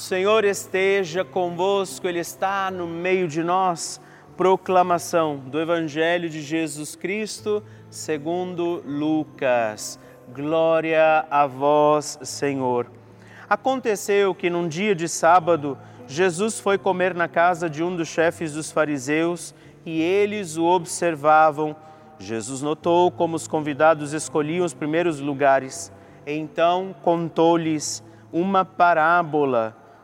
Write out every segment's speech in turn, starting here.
Senhor esteja convosco, Ele está no meio de nós proclamação do Evangelho de Jesus Cristo segundo Lucas. Glória a vós, Senhor. Aconteceu que num dia de sábado, Jesus foi comer na casa de um dos chefes dos fariseus e eles o observavam. Jesus notou como os convidados escolhiam os primeiros lugares. Então contou-lhes uma parábola.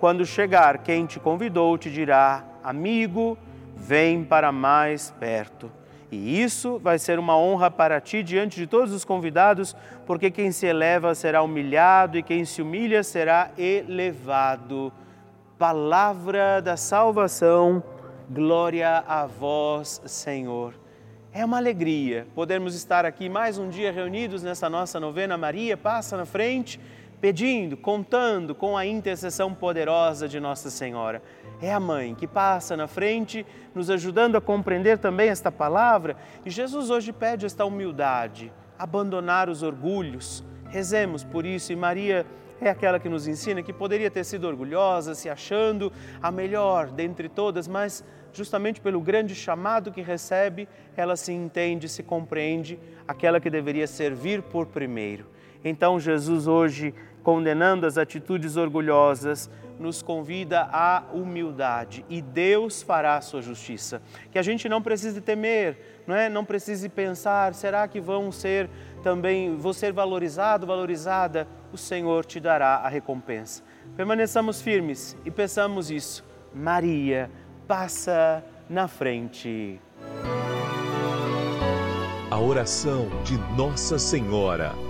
quando chegar quem te convidou, te dirá: amigo, vem para mais perto. E isso vai ser uma honra para ti diante de todos os convidados, porque quem se eleva será humilhado e quem se humilha será elevado. Palavra da salvação, glória a vós, Senhor. É uma alegria podermos estar aqui mais um dia reunidos nessa nossa novena. Maria passa na frente pedindo, contando com a intercessão poderosa de Nossa Senhora. É a mãe que passa na frente, nos ajudando a compreender também esta palavra. E Jesus hoje pede esta humildade, abandonar os orgulhos. Rezemos por isso e Maria é aquela que nos ensina que poderia ter sido orgulhosa, se achando a melhor dentre todas, mas justamente pelo grande chamado que recebe, ela se entende, se compreende, aquela que deveria servir por primeiro. Então Jesus hoje condenando as atitudes orgulhosas, nos convida à humildade e Deus fará a sua justiça. Que a gente não precise temer, não é? Não precise pensar, será que vão ser também, vou ser valorizado, valorizada? O Senhor te dará a recompensa. Permaneçamos firmes e peçamos isso. Maria, passa na frente. A oração de Nossa Senhora.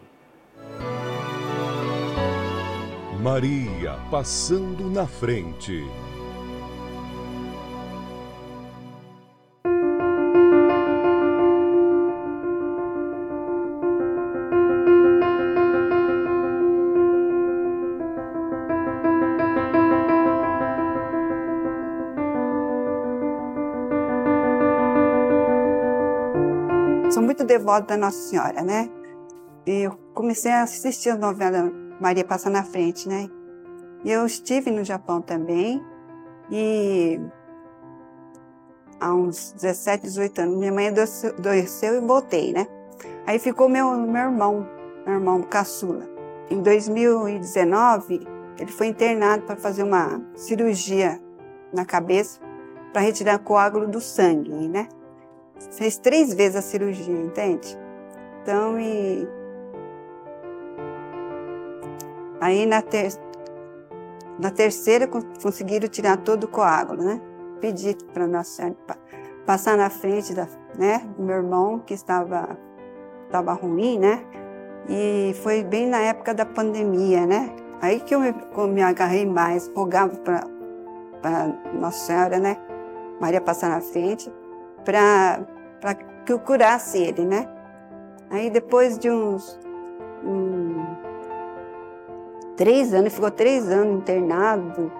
Maria passando na frente. devoto da Nossa Senhora, né? E eu comecei a assistir a novela Maria Passa na Frente, né? Eu estive no Japão também e há uns 17, 18 anos, minha mãe adoeceu e voltei, né? Aí ficou meu, meu irmão, meu irmão caçula. Em 2019, ele foi internado para fazer uma cirurgia na cabeça para retirar coágulo do sangue, né? Fez três vezes a cirurgia, entende? Então, e. Aí na ter... na terceira conseguiram tirar todo o coágulo, né? Pedi para Nossa Senhora passar na frente da, né, do meu irmão que estava estava ruim, né? E foi bem na época da pandemia, né? Aí que eu me, me agarrei mais, rogava para Nossa Senhora, né? Maria passar na frente, para que eu curasse ele, né? Aí depois de uns um, três anos, ficou três anos internado,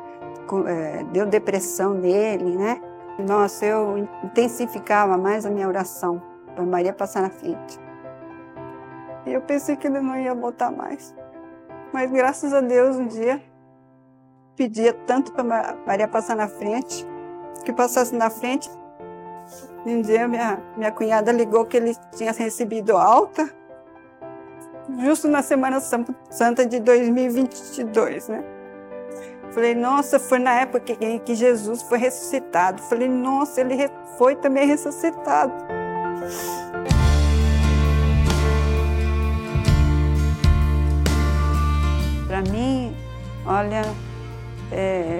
é, deu depressão nele, né? Nossa, eu intensificava mais a minha oração para Maria passar na frente. E eu pensei que ele não ia voltar mais. Mas graças a Deus, um dia, pedia tanto para Maria passar na frente, que passasse na frente. Um dia minha, minha cunhada ligou que ele tinha recebido alta, justo na Semana Santa de 2022, né? Falei, nossa, foi na época que, que Jesus foi ressuscitado. Falei, nossa, ele foi também ressuscitado. Para mim, olha, é,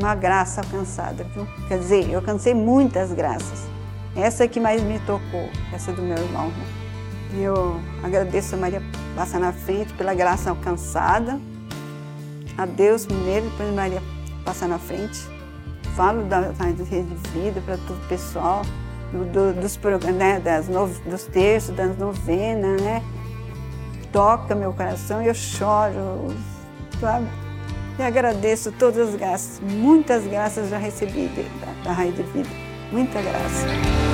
uma graça alcançada, viu? Quer dizer, eu alcancei muitas graças. Essa é que mais me tocou, essa do meu irmão. Né? Eu agradeço a Maria passar na frente pela graça alcançada. A Deus primeiro, depois Maria passar na frente. Falo da, da rede de vida para todo o pessoal, do, do, dos, né, das no, dos terços, das novenas, né? Toca meu coração e eu choro, sabe? E agradeço todas as graças, muitas graças já recebi da, da Raio de Vida. Muita graça.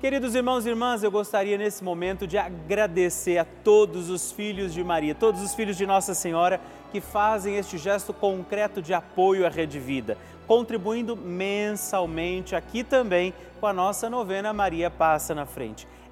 Queridos irmãos e irmãs, eu gostaria nesse momento de agradecer a todos os filhos de Maria, todos os filhos de Nossa Senhora que fazem este gesto concreto de apoio à Rede Vida, contribuindo mensalmente aqui também com a nossa novena Maria Passa na Frente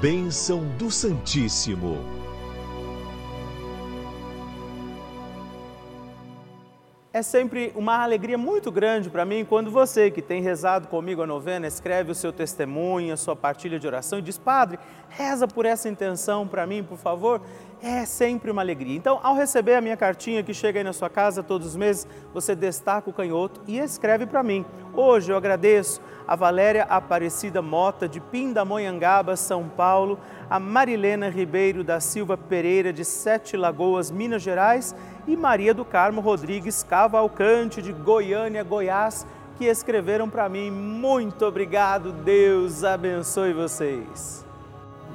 Bênção do Santíssimo. É sempre uma alegria muito grande para mim quando você que tem rezado comigo a novena escreve o seu testemunho, a sua partilha de oração e diz: Padre, reza por essa intenção para mim, por favor. É sempre uma alegria. Então, ao receber a minha cartinha que chega aí na sua casa todos os meses, você destaca o canhoto e escreve para mim. Hoje eu agradeço a Valéria Aparecida Mota, de Pindamonhangaba, São Paulo, a Marilena Ribeiro da Silva Pereira, de Sete Lagoas, Minas Gerais, e Maria do Carmo Rodrigues Cavalcante, de Goiânia, Goiás, que escreveram para mim. Muito obrigado, Deus abençoe vocês.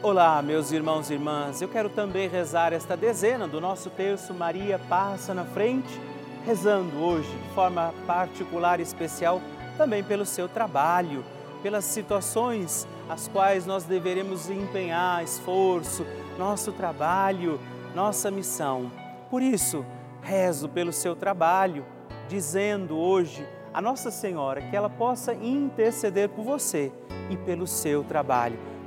Olá, meus irmãos e irmãs. Eu quero também rezar esta dezena do nosso terço Maria passa na frente, rezando hoje de forma particular e especial também pelo seu trabalho, pelas situações as quais nós deveremos empenhar esforço, nosso trabalho, nossa missão. Por isso, rezo pelo seu trabalho dizendo hoje a Nossa Senhora que ela possa interceder por você e pelo seu trabalho.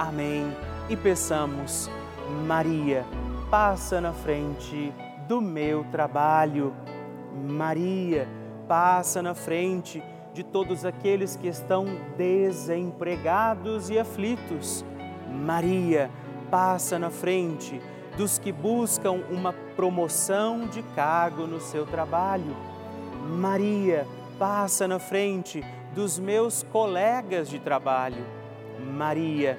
Amém. E peçamos, Maria, passa na frente do meu trabalho. Maria, passa na frente de todos aqueles que estão desempregados e aflitos. Maria, passa na frente dos que buscam uma promoção de cargo no seu trabalho. Maria passa na frente dos meus colegas de trabalho. Maria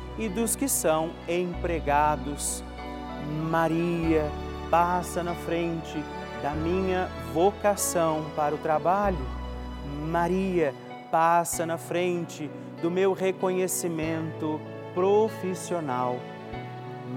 e dos que são empregados. Maria passa na frente da minha vocação para o trabalho. Maria passa na frente do meu reconhecimento profissional.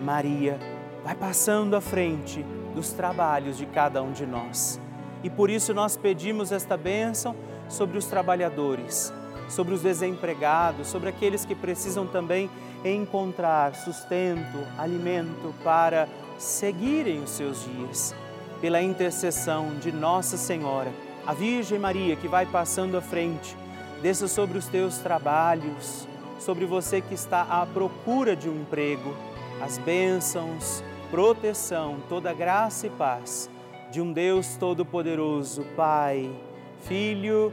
Maria vai passando à frente dos trabalhos de cada um de nós. E por isso nós pedimos esta bênção sobre os trabalhadores, sobre os desempregados, sobre aqueles que precisam também encontrar sustento, alimento para seguirem os seus dias. Pela intercessão de Nossa Senhora, a Virgem Maria que vai passando à frente, desça sobre os teus trabalhos, sobre você que está à procura de um emprego, as bênçãos, proteção, toda graça e paz de um Deus Todo-Poderoso, Pai, Filho